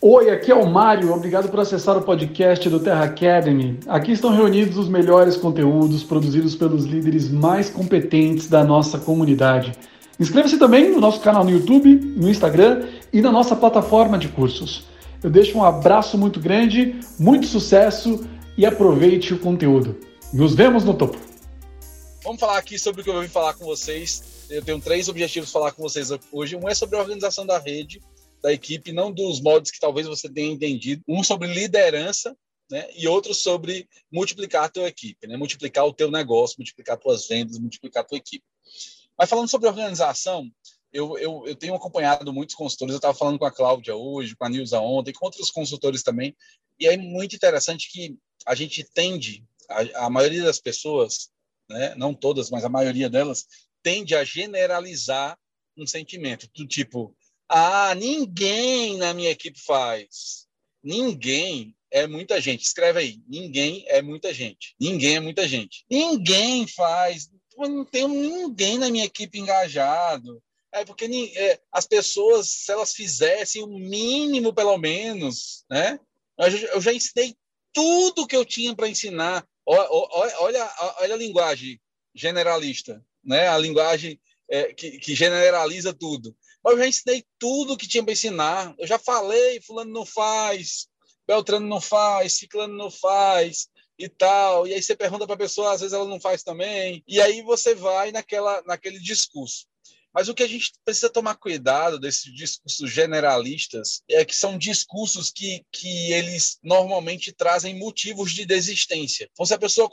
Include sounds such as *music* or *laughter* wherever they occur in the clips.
Oi, aqui é o Mário. Obrigado por acessar o podcast do Terra Academy. Aqui estão reunidos os melhores conteúdos produzidos pelos líderes mais competentes da nossa comunidade. Inscreva-se também no nosso canal no YouTube, no Instagram e na nossa plataforma de cursos. Eu deixo um abraço muito grande, muito sucesso e aproveite o conteúdo. Nos vemos no topo. Vamos falar aqui sobre o que eu vim falar com vocês. Eu tenho três objetivos para falar com vocês hoje. Um é sobre a organização da rede, da equipe, não dos modos que talvez você tenha entendido. Um sobre liderança, né? E outro sobre multiplicar a tua equipe, né? Multiplicar o teu negócio, multiplicar tuas vendas, multiplicar a tua equipe. Mas falando sobre organização, eu, eu, eu tenho acompanhado muitos consultores. Eu estava falando com a Cláudia hoje, com a Nilza ontem, com outros consultores também. E é muito interessante que a gente tende, a, a maioria das pessoas, né, não todas, mas a maioria delas, tende a generalizar um sentimento do tipo: ah, ninguém na minha equipe faz. Ninguém é muita gente. Escreve aí: ninguém é muita gente. Ninguém é muita gente. Ninguém faz não tenho ninguém na minha equipe engajado. É porque é, as pessoas, se elas fizessem o mínimo, pelo menos, né? Eu, eu já ensinei tudo que eu tinha para ensinar. Olha, olha, olha, a linguagem generalista, né? A linguagem é, que, que generaliza tudo. Mas eu já ensinei tudo que tinha para ensinar. Eu já falei, fulano não faz, Beltrano não faz, Ciclano não faz, e tal. E aí você pergunta para a pessoa, às vezes ela não faz também. E aí você vai naquela, naquele discurso. Mas o que a gente precisa tomar cuidado desses discursos generalistas é que são discursos que, que eles normalmente trazem motivos de desistência. Então, se a pessoa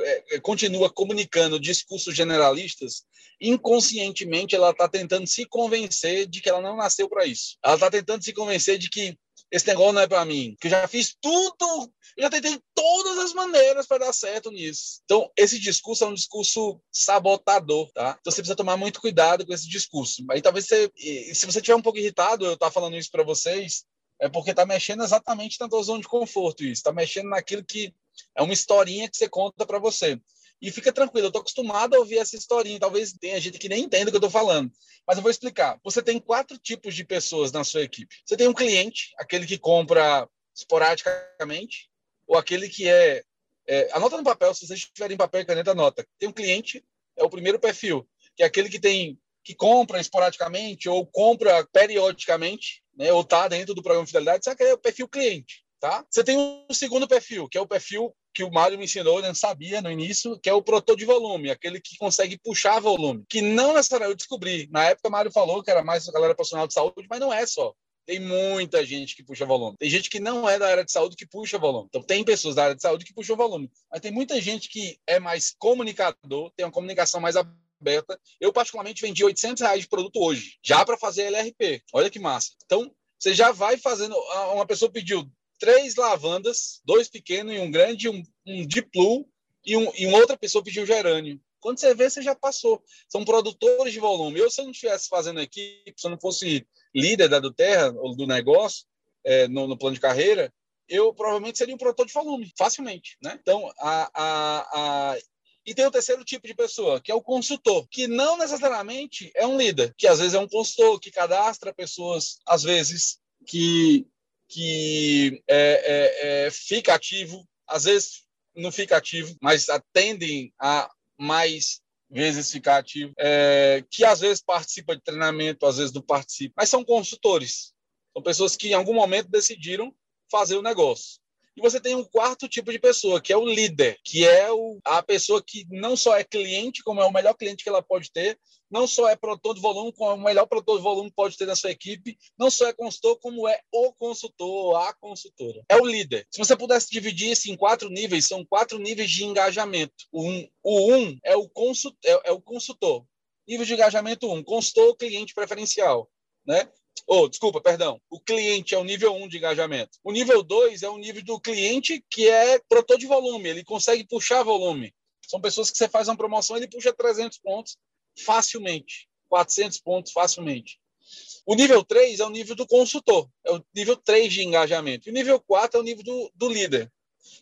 é, é, continua comunicando discursos generalistas, inconscientemente ela está tentando se convencer de que ela não nasceu para isso. Ela está tentando se convencer de que esse negócio não é para mim, que eu já fiz tudo, já tentei todas as maneiras para dar certo nisso. Então, esse discurso é um discurso sabotador, tá? Então, você precisa tomar muito cuidado com esse discurso. Aí, talvez você, se você tiver um pouco irritado, eu estar falando isso para vocês, é porque está mexendo exatamente na tua zona de conforto isso, está mexendo naquilo que é uma historinha que você conta para você. E fica tranquilo, eu estou acostumado a ouvir essa historinha. Talvez tenha gente que nem entenda o que eu estou falando. Mas eu vou explicar. Você tem quatro tipos de pessoas na sua equipe. Você tem um cliente, aquele que compra esporadicamente, ou aquele que é, é. anota no papel, se vocês tiverem papel e caneta, anota. Tem um cliente, é o primeiro perfil, que é aquele que tem que compra esporadicamente ou compra periodicamente, né, ou está dentro do programa de fidelidade, sabe que é o perfil cliente. Tá? Você tem um segundo perfil, que é o perfil que o Mário me ensinou, eu não sabia no início, que é o protor de volume, aquele que consegue puxar volume, que não necessariamente eu descobri. Na época, o Mário falou que era mais a galera profissional de saúde, mas não é só. Tem muita gente que puxa volume. Tem gente que não é da área de saúde que puxa volume. Então, tem pessoas da área de saúde que puxam volume. Mas tem muita gente que é mais comunicador, tem uma comunicação mais aberta. Eu, particularmente, vendi 800 reais de produto hoje, já para fazer LRP. Olha que massa. Então, você já vai fazendo. Uma pessoa pediu três lavandas, dois pequenos e um grande, um, um diplu, e, um, e uma outra pessoa pediu gerânio. Quando você vê, você já passou. São produtores de volume. Eu, se eu não estivesse fazendo equipe, se eu não fosse líder da do Terra, ou do negócio, é, no, no, plano de carreira, eu provavelmente seria um produtor de volume, facilmente. Né? Então, a, a, a... E tem o terceiro tipo de pessoa, que é o consultor, que não necessariamente é um líder, que às vezes é um consultor, que cadastra pessoas, às vezes, que que é, é, é, fica ativo, às vezes não fica ativo, mas atendem a mais vezes ficar ativo, é, que às vezes participa de treinamento, às vezes não participa, mas são consultores, são pessoas que em algum momento decidiram fazer o negócio. E você tem um quarto tipo de pessoa, que é o líder, que é o, a pessoa que não só é cliente, como é o melhor cliente que ela pode ter, não só é produtor de volume, como é o melhor produtor de volume pode ter na sua equipe, não só é consultor, como é o consultor, a consultora. É o líder. Se você pudesse dividir isso em quatro níveis, são quatro níveis de engajamento. O um, o um é, o consult, é, é o consultor. Nível de engajamento um, consultor cliente preferencial. Né? Oh, desculpa, perdão. O cliente é o nível 1 de engajamento. O nível 2 é o nível do cliente que é produtor de volume, ele consegue puxar volume. São pessoas que você faz uma promoção, ele puxa 300 pontos facilmente, 400 pontos facilmente. O nível 3 é o nível do consultor, é o nível 3 de engajamento. E o nível 4 é o nível do, do líder.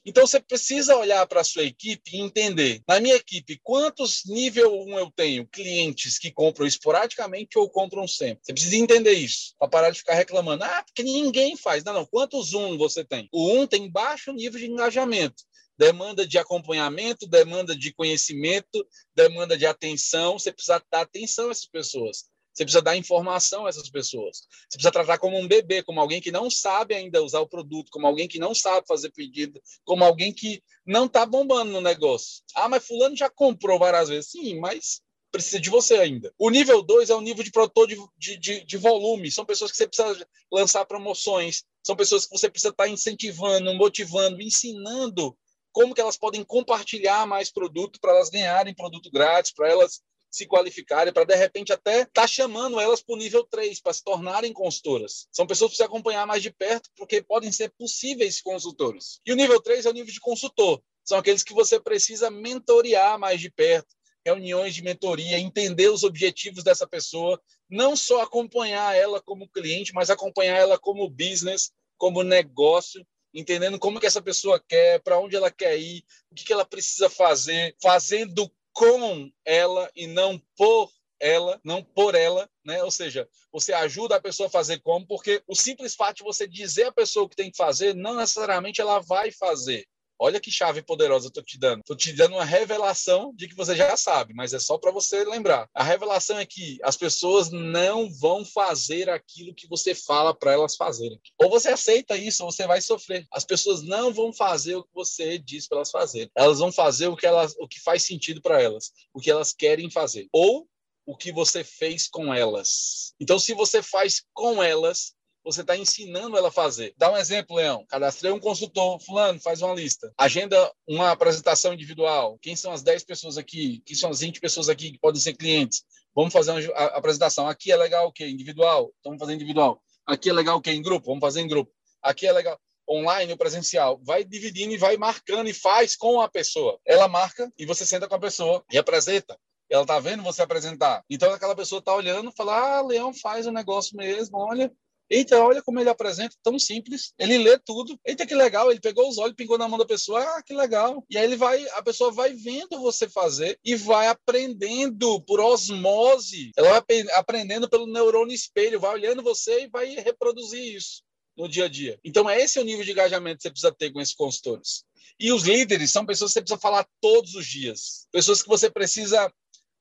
Então você precisa olhar para a sua equipe e entender. Na minha equipe, quantos nível 1 eu tenho? Clientes que compram esporadicamente ou compram sempre. Você precisa entender isso, para parar de ficar reclamando. Ah, porque ninguém faz. Não, não. Quantos 1 você tem? O 1 tem baixo nível de engajamento demanda de acompanhamento, demanda de conhecimento, demanda de atenção. Você precisa dar atenção a essas pessoas. Você precisa dar informação a essas pessoas. Você precisa tratar como um bebê, como alguém que não sabe ainda usar o produto, como alguém que não sabe fazer pedido, como alguém que não está bombando no negócio. Ah, mas fulano já comprou várias vezes. Sim, mas precisa de você ainda. O nível 2 é o nível de produtor de, de, de, de, volume. São pessoas que você precisa lançar promoções, são pessoas que você precisa estar tá incentivando, motivando, ensinando como que elas podem compartilhar mais produto para elas ganharem produto grátis, para elas se qualificarem, para de repente até estar tá chamando elas para o nível 3, para se tornarem consultoras. São pessoas que você acompanhar mais de perto, porque podem ser possíveis consultores. E o nível 3 é o nível de consultor. São aqueles que você precisa mentorear mais de perto, reuniões de mentoria, entender os objetivos dessa pessoa, não só acompanhar ela como cliente, mas acompanhar ela como business, como negócio, entendendo como que essa pessoa quer, para onde ela quer ir, o que, que ela precisa fazer, fazendo com ela e não por ela, não por ela, né? Ou seja, você ajuda a pessoa a fazer como, porque o simples fato de você dizer à pessoa o que tem que fazer, não necessariamente ela vai fazer. Olha que chave poderosa eu estou te dando. Estou te dando uma revelação de que você já sabe, mas é só para você lembrar. A revelação é que as pessoas não vão fazer aquilo que você fala para elas fazerem. Ou você aceita isso, ou você vai sofrer. As pessoas não vão fazer o que você diz para elas fazerem. Elas vão fazer o que, elas, o que faz sentido para elas, o que elas querem fazer. Ou o que você fez com elas. Então, se você faz com elas, você está ensinando ela a fazer. Dá um exemplo, Leão. Cadastrei um consultor, fulano, faz uma lista. Agenda uma apresentação individual. Quem são as 10 pessoas aqui? Quem são as 20 pessoas aqui que podem ser clientes? Vamos fazer uma apresentação. Aqui é legal o quê? Individual. Então, vamos fazer individual. Aqui é legal o quê? Em grupo. Vamos fazer em grupo. Aqui é legal online ou presencial, vai dividindo e vai marcando e faz com a pessoa. Ela marca e você senta com a pessoa e apresenta. Ela tá vendo você apresentar. Então aquela pessoa tá olhando, fala: "Ah, Leão faz o negócio mesmo, olha, Eita, olha como ele apresenta, tão simples. Ele lê tudo. Eita, que legal. Ele pegou os olhos, pingou na mão da pessoa. Ah, que legal. E aí ele vai, a pessoa vai vendo você fazer e vai aprendendo por osmose. Ela vai aprendendo pelo neurônio espelho, vai olhando você e vai reproduzir isso no dia a dia. Então, é esse o nível de engajamento que você precisa ter com esses consultores. E os líderes são pessoas que você precisa falar todos os dias. Pessoas que você precisa estar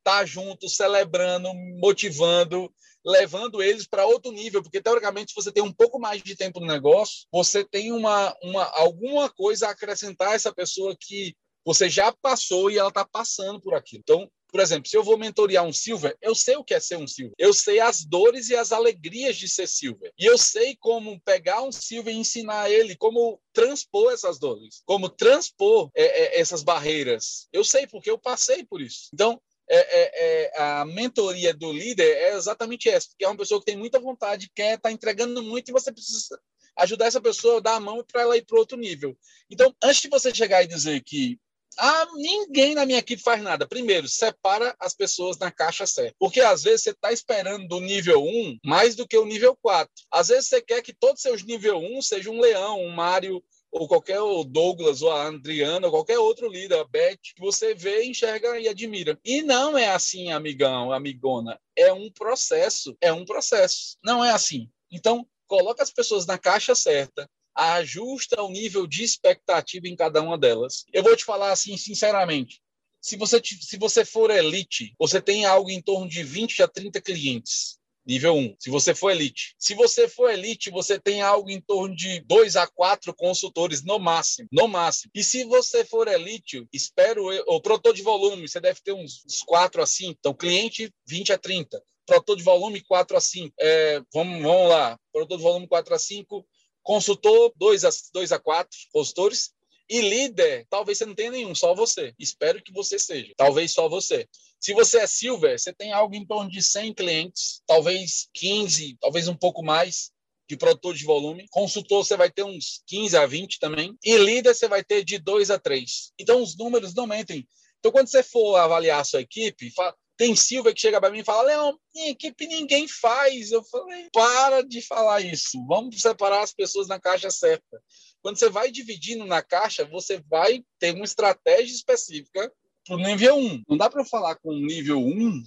tá junto, celebrando, motivando, levando eles para outro nível, porque teoricamente, se você tem um pouco mais de tempo no negócio, você tem uma, uma alguma coisa a acrescentar a essa pessoa que você já passou e ela está passando por aquilo. Então, por exemplo, se eu vou mentorear um Silver, eu sei o que é ser um Silver. Eu sei as dores e as alegrias de ser Silver. E eu sei como pegar um Silver e ensinar ele como transpor essas dores, como transpor é, é, essas barreiras. Eu sei porque eu passei por isso. Então, é, é, é, a mentoria do líder é exatamente essa, porque é uma pessoa que tem muita vontade, quer estar tá entregando muito e você precisa ajudar essa pessoa dar a mão para ela ir para outro nível. Então, antes de você chegar e dizer que ah, ninguém na minha equipe faz nada. Primeiro, separa as pessoas na caixa certa. Porque às vezes você está esperando do nível 1 mais do que o nível 4. Às vezes você quer que todos seus nível 1 sejam um leão, um Mário, ou qualquer o Douglas, ou a Adriana, ou qualquer outro líder, a Beth, que você vê, enxerga e admira. E não é assim, amigão, amigona. É um processo, é um processo. Não é assim. Então, coloca as pessoas na caixa certa, ajusta o nível de expectativa em cada uma delas. Eu vou te falar assim, sinceramente, se você, se você for elite, você tem algo em torno de 20 a 30 clientes nível 1. Se você for elite. Se você for elite, você tem algo em torno de 2 a 4 consultores no máximo, no máximo. E se você for elite, espero eu, o produtor de volume, você deve ter uns, uns 4 a 5. Então, cliente 20 a 30. Produtor de volume 4 a 5. É, vamos, vamos lá. Produtor de volume 4 a 5. Consultor 2 a, 2 a 4 consultores. E líder, talvez você não tenha nenhum, só você. Espero que você seja. Talvez só você. Se você é silver, você tem algo em torno de 100 clientes, talvez 15, talvez um pouco mais de produtor de volume. Consultor, você vai ter uns 15 a 20 também. E líder, você vai ter de 2 a 3. Então, os números não mentem. Então, quando você for avaliar a sua equipe, Tem Silva que chega para mim e fala: Leão, minha equipe ninguém faz. Eu falei: para de falar isso. Vamos separar as pessoas na caixa certa. Quando você vai dividindo na caixa, você vai ter uma estratégia específica para o nível 1. Não dá para eu falar com o nível 1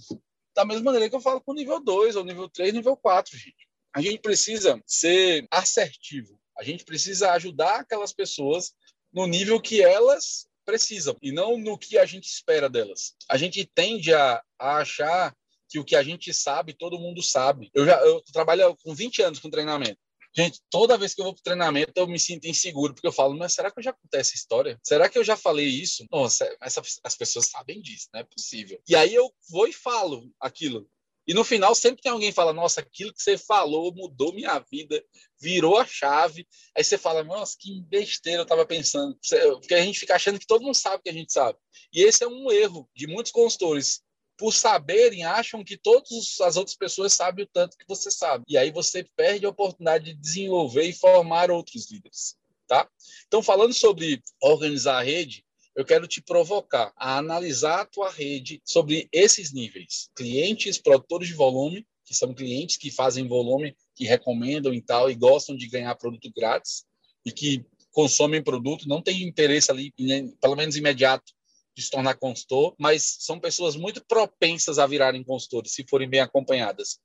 da mesma maneira que eu falo com o nível 2, ou nível 3, nível 4, gente. A gente precisa ser assertivo. A gente precisa ajudar aquelas pessoas no nível que elas precisam e não no que a gente espera delas. A gente tende a, a achar que o que a gente sabe, todo mundo sabe. Eu já eu trabalho com 20 anos com treinamento. Gente, toda vez que eu vou para treinamento, eu me sinto inseguro, porque eu falo, mas será que eu já contei essa história? Será que eu já falei isso? Nossa, essa, as pessoas sabem disso, não é possível. E aí eu vou e falo aquilo. E no final sempre tem alguém que fala, nossa, aquilo que você falou mudou minha vida, virou a chave. Aí você fala, nossa, que besteira eu estava pensando. Porque a gente fica achando que todo mundo sabe que a gente sabe. E esse é um erro de muitos consultores. Por saberem, acham que todas as outras pessoas sabem o tanto que você sabe. E aí você perde a oportunidade de desenvolver e formar outros líderes. Tá? Então, falando sobre organizar a rede, eu quero te provocar a analisar a tua rede sobre esses níveis. Clientes, produtores de volume, que são clientes que fazem volume, que recomendam e tal, e gostam de ganhar produto grátis, e que consomem produto, não têm interesse ali, pelo menos imediato, de se tornar consultor, mas são pessoas muito propensas a virarem consultores, se forem bem acompanhadas.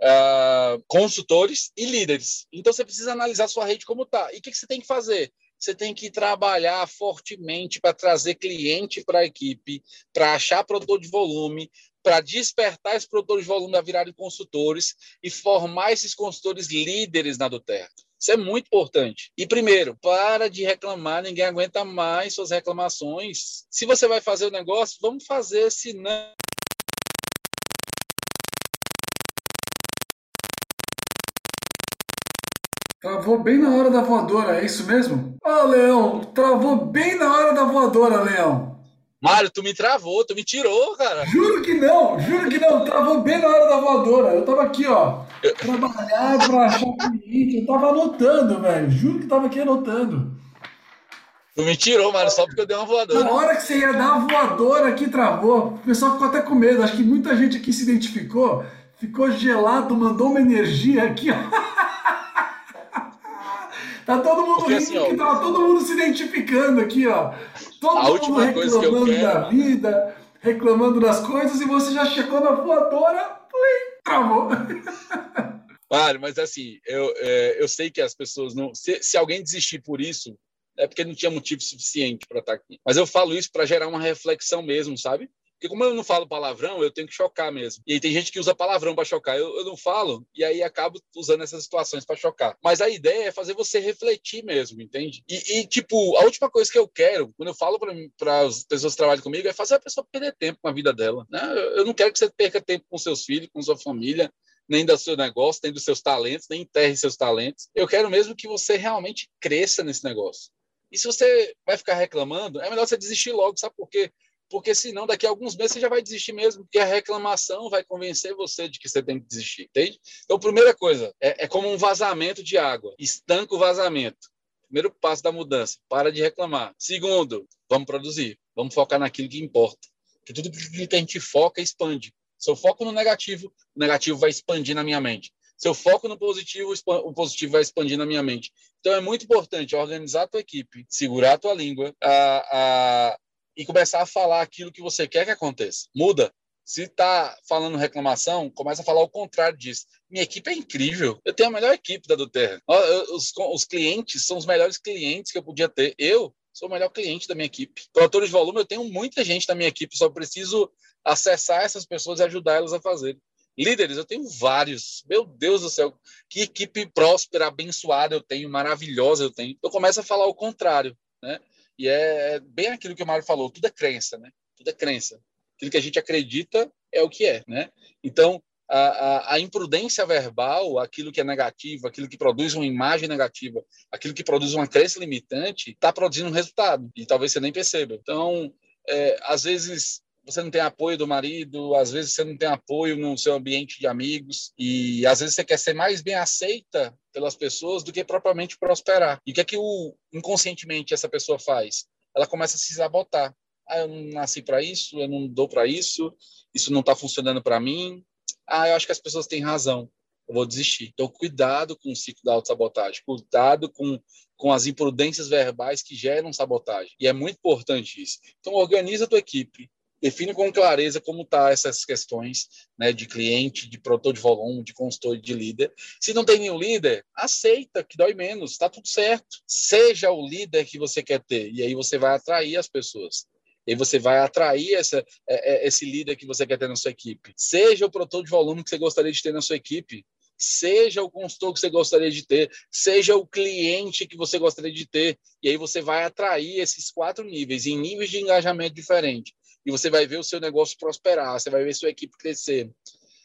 Uh, consultores e líderes. Então você precisa analisar sua rede como está. E o que, que você tem que fazer? você tem que trabalhar fortemente para trazer cliente para a equipe, para achar produtor de volume, para despertar esses produtores de volume a virarem consultores e formar esses consultores líderes na do Terra. Isso é muito importante. E primeiro, para de reclamar, ninguém aguenta mais suas reclamações. Se você vai fazer o negócio, vamos fazer, senão Travou bem na hora da voadora, é isso mesmo? Oh, Leão, travou bem na hora da voadora, Leão. Mário, tu me travou, tu me tirou, cara. Juro que não, juro que não, travou bem na hora da voadora. Eu tava aqui, ó, trabalhar pra achar cliente, eu tava anotando, velho. Juro que tava aqui anotando. Tu me tirou, Mário, só porque eu dei uma voadora. Na hora que você ia dar a voadora aqui, travou. O pessoal ficou até com medo. Acho que muita gente aqui se identificou, ficou gelado, mandou uma energia aqui, ó. *laughs* Tá todo mundo Porque, rindo, assim, ó, que tava todo mundo se identificando aqui, ó. Todo mundo reclamando quero... da vida, reclamando das coisas, e você já chegou na voadora, plim, travou. *laughs* Claro, mas assim, eu, é, eu sei que as pessoas não. Se, se alguém desistir por isso, é porque não tinha motivo suficiente para estar tá aqui. Mas eu falo isso para gerar uma reflexão mesmo, sabe? Porque como eu não falo palavrão, eu tenho que chocar mesmo. E aí tem gente que usa palavrão para chocar. Eu, eu, não falo, e aí acabo usando essas situações para chocar. Mas a ideia é fazer você refletir mesmo, entende? E, e tipo, a última coisa que eu quero, quando eu falo para as pessoas que trabalham comigo, é fazer a pessoa perder tempo com a vida dela. Né? Eu não quero que você perca tempo com seus filhos, com sua família, nem do seu negócio, nem dos seus talentos, nem enterre seus talentos. Eu quero mesmo que você realmente cresça nesse negócio. E se você vai ficar reclamando, é melhor você desistir logo, sabe por quê? Porque senão daqui a alguns meses você já vai desistir mesmo, porque a reclamação vai convencer você de que você tem que desistir, entende? Então, primeira coisa, é, é como um vazamento de água, estanca o vazamento. Primeiro passo da mudança, para de reclamar. Segundo, vamos produzir, vamos focar naquilo que importa, porque tudo que a gente foca expande. Se eu foco no negativo, o negativo vai expandir na minha mente. Se eu foco no positivo, o positivo vai expandir na minha mente. Então é muito importante organizar a tua equipe, segurar a tua língua, a, a, e começar a falar aquilo que você quer que aconteça. Muda. Se está falando reclamação, começa a falar o contrário disso. Minha equipe é incrível. Eu tenho a melhor equipe da Duterra. Os, os clientes são os melhores clientes que eu podia ter. Eu sou o melhor cliente da minha equipe. Produtores de volume, eu tenho muita gente da minha equipe, só preciso acessar essas pessoas e ajudar elas a fazer. Líderes, eu tenho vários. Meu Deus do céu, que equipe próspera, abençoada eu tenho, maravilhosa eu tenho. Eu começo a falar o contrário, né? E é bem aquilo que o Mário falou, tudo é crença, né? Tudo é crença. Aquilo que a gente acredita é o que é, né? Então, a, a, a, imprudência verbal, aquilo que é negativo, aquilo que produz uma imagem negativa, aquilo que produz uma crença limitante, está produzindo um resultado, e talvez você nem perceba. Então, é, às vezes, você não tem apoio do marido, às vezes você não tem apoio no seu ambiente de amigos, e às vezes você quer ser mais bem aceita pelas pessoas do que propriamente prosperar. E o que é que o, inconscientemente essa pessoa faz? Ela começa a se sabotar. Ah, eu não nasci para isso, eu não dou para isso, isso não está funcionando para mim. Ah, eu acho que as pessoas têm razão, eu vou desistir. Então, cuidado com o ciclo da autossabotagem, cuidado com, com as imprudências verbais que geram sabotagem. E é muito importante isso. Então, organiza a tua equipe, define com clareza como está essas questões né, de cliente, de produtor de volume, de consultor, de líder. Se não tem nenhum líder, aceita que dói menos, está tudo certo. Seja o líder que você quer ter, e aí você vai atrair as pessoas. E você vai atrair essa, é, é, esse líder que você quer ter na sua equipe. Seja o produtor de volume que você gostaria de ter na sua equipe seja o consultor que você gostaria de ter, seja o cliente que você gostaria de ter, e aí você vai atrair esses quatro níveis, em níveis de engajamento diferentes e você vai ver o seu negócio prosperar, você vai ver sua equipe crescer.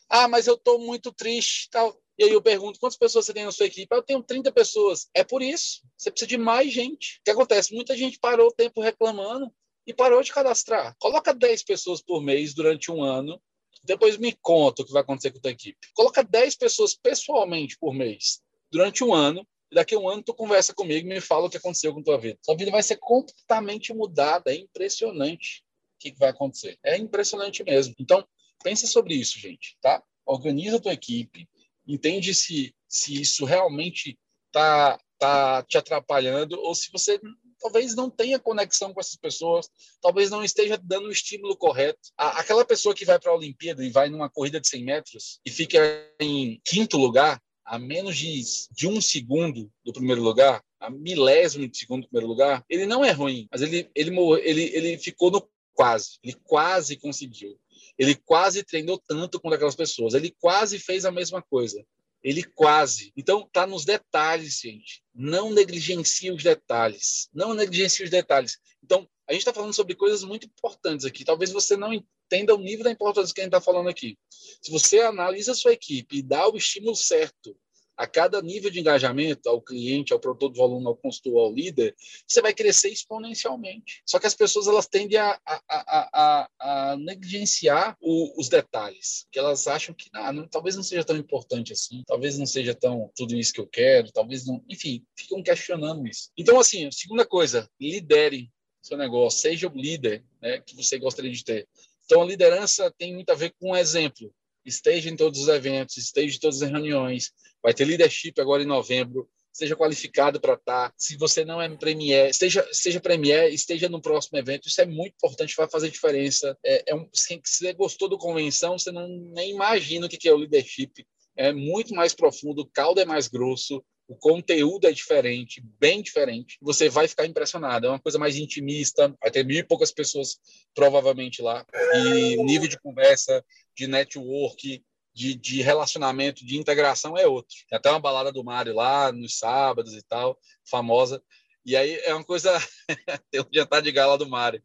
Ah, mas eu estou muito triste tal. E aí eu pergunto, quantas pessoas você tem na sua equipe? Ah, eu tenho 30 pessoas. É por isso. Você precisa de mais gente. O que acontece? Muita gente parou o tempo reclamando e parou de cadastrar. Coloca 10 pessoas por mês durante um ano. Depois me conta o que vai acontecer com a tua equipe. Coloca 10 pessoas pessoalmente por mês durante um ano e daqui a um ano tu conversa comigo e me fala o que aconteceu com tua vida. Sua vida vai ser completamente mudada, é impressionante que, que vai acontecer. É impressionante mesmo. Então, pensa sobre isso, gente, tá? Organiza a tua equipe, entende se, se isso realmente está tá te atrapalhando ou se você talvez não tenha conexão com essas pessoas, talvez não esteja dando o estímulo correto. Aquela pessoa que vai para a Olimpíada e vai numa corrida de 100 metros e fica em quinto lugar, a menos de, de um segundo do primeiro lugar, a milésimo de segundo do primeiro lugar, ele não é ruim, mas ele, ele, ele, ele ficou no Quase. Ele quase conseguiu. Ele quase treinou tanto quanto aquelas pessoas. Ele quase fez a mesma coisa. Ele quase. Então, tá nos detalhes, gente. Não negligencie os detalhes. Não negligencie os detalhes. Então, a gente está falando sobre coisas muito importantes aqui. Talvez você não entenda o nível da importância que a gente está falando aqui. Se você analisa a sua equipe e dá o estímulo certo a cada nível de engajamento, ao cliente, ao produtor de volume, ao consultor, ao líder, você vai crescer exponencialmente. Só que as pessoas elas tendem a, a, a, a negligenciar o, os detalhes, que elas acham que ah, não, talvez não seja tão importante assim, talvez não seja tão tudo isso que eu quero, talvez não, enfim, ficam questionando isso. Então, assim, segunda coisa, lidere seu negócio, seja o líder né, que você gostaria de ter. Então, a liderança tem muito a ver com um exemplo esteja em todos os eventos, esteja em todas as reuniões. Vai ter leadership agora em novembro. Seja qualificado para estar. Se você não é premier, seja, seja premier, esteja no próximo evento. Isso é muito importante, vai fazer diferença. É, é um, se você gostou do convenção, você não nem imagina o que é o leadership. É muito mais profundo, o caldo é mais grosso, o conteúdo é diferente, bem diferente. Você vai ficar impressionado. É uma coisa mais intimista, vai ter mil e poucas pessoas provavelmente lá. E o nível de conversa, de network, de, de, relacionamento, de integração é outro. Tem até uma balada do Mário lá nos sábados e tal, famosa. E aí é uma coisa. *laughs* tem um jantar de gala do Mário.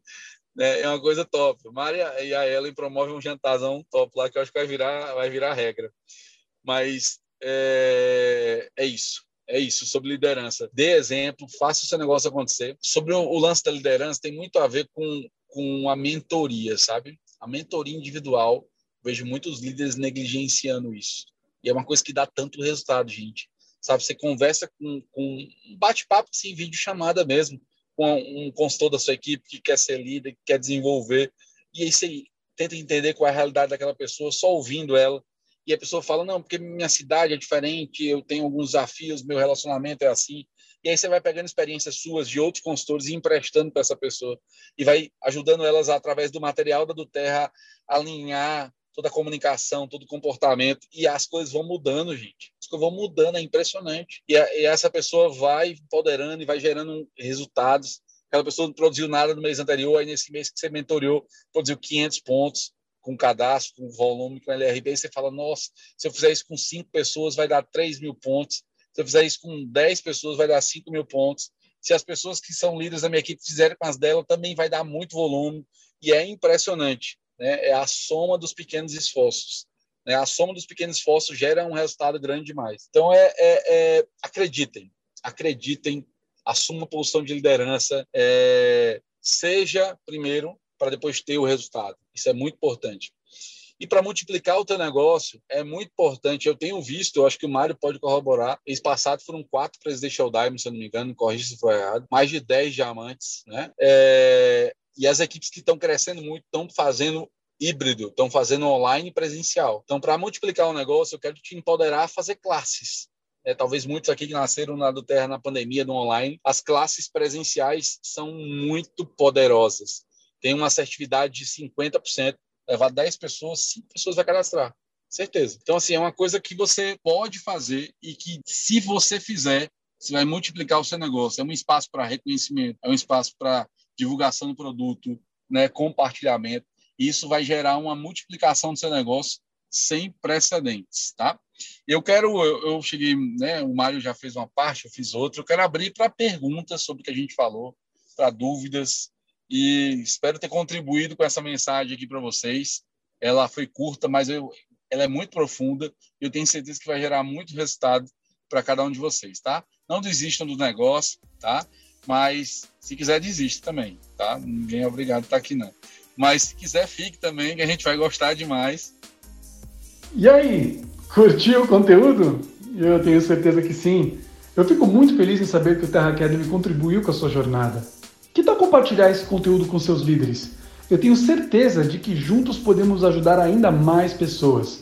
Né? É uma coisa top. O Mário e a Ellen promovem um jantarzão top lá que eu acho que vai virar, vai virar regra. Mas é, é isso. É isso, sobre liderança. Dê exemplo, faça o seu negócio acontecer. Sobre o, o lance da liderança, tem muito a ver com, com a mentoria, sabe? A mentoria individual Vejo muitos líderes negligenciando isso. E é uma coisa que dá tanto resultado, gente. Sabe, você conversa com, com um bate-papo, assim, vídeo chamada mesmo, com um consultor da sua equipe que quer ser líder, que quer desenvolver, e aí você tenta entender qual é a realidade daquela pessoa, só ouvindo ela, e a pessoa fala, não, porque minha cidade é diferente, eu tenho alguns desafios, meu relacionamento é assim, e aí você vai pegando experiências suas de outros consultores e emprestando para essa pessoa, e vai ajudando elas, através do material da do Terra, a alinhar toda a comunicação, todo o comportamento, e as coisas vão mudando, gente. As coisas vão mudando, é impressionante. E, a, e essa pessoa vai empoderando e vai gerando resultados. Aquela pessoa não produziu nada no mês anterior, aí nesse mês que você mentoriou, produziu 500 pontos com cadastro, com volume, com LRB, você fala, nossa, se eu fizer isso com cinco pessoas, vai dar 3 mil pontos. Se eu fizer isso com 10 pessoas, vai dar 5 mil pontos. Se as pessoas que são líderes da minha equipe fizerem com as dela, também vai dar muito volume. E é impressionante né, é a soma dos pequenos esforços. Né? A soma dos pequenos esforços gera um resultado grande demais. Então, é, é, é acreditem, acreditem, assuma uma posição de liderança, é, seja primeiro para depois ter o resultado. Isso é muito importante. E para multiplicar o teu negócio, é muito importante. Eu tenho visto, eu acho que o Mário pode corroborar. Mês passado foram quatro Presidential Diamonds, se eu não me engano, corrija se for errado. Mais de 10 diamantes, né? É, E as equipes que estão crescendo muito estão fazendo híbrido, estão fazendo online e presencial. Então, para multiplicar o negócio, eu quero te empoderar a fazer classes. É, talvez muitos aqui que nasceram na do Terra na pandemia do online, as classes presenciais são muito poderosas. Tem uma assertividade de 50%, levar 10 pessoas, 5 pessoas vai cadastrar. Certeza. Então, assim, é uma coisa que você pode fazer e que, se você fizer, você vai multiplicar o seu negócio. É um espaço para reconhecimento, é um espaço para divulgação do produto, né, compartilhamento. E isso vai gerar uma multiplicação do seu negócio sem precedentes, tá? Eu quero, eu, eu cheguei, né, o Mário já fez uma parte, eu fiz outra, eu quero abrir para perguntas sobre o que a gente falou, para dúvidas, e espero ter contribuído com essa mensagem aqui para vocês. Ela foi curta, mas eu, ela é muito profunda eu tenho certeza que vai gerar muito resultado para cada um de vocês, tá? Não desistam do negócio, tá? Mas se quiser, desista também, tá? Ninguém é obrigado a estar aqui, não. Mas se quiser, fique também, que a gente vai gostar demais. E aí, curtiu o conteúdo? Eu tenho certeza que sim. Eu fico muito feliz em saber que o Terra Academy contribuiu com a sua jornada. Que tal compartilhar esse conteúdo com seus líderes? Eu tenho certeza de que juntos podemos ajudar ainda mais pessoas.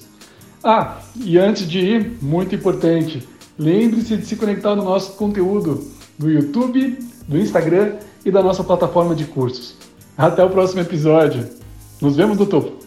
Ah, e antes de ir, muito importante, lembre-se de se conectar no nosso conteúdo do YouTube, do Instagram e da nossa plataforma de cursos. Até o próximo episódio. Nos vemos no topo.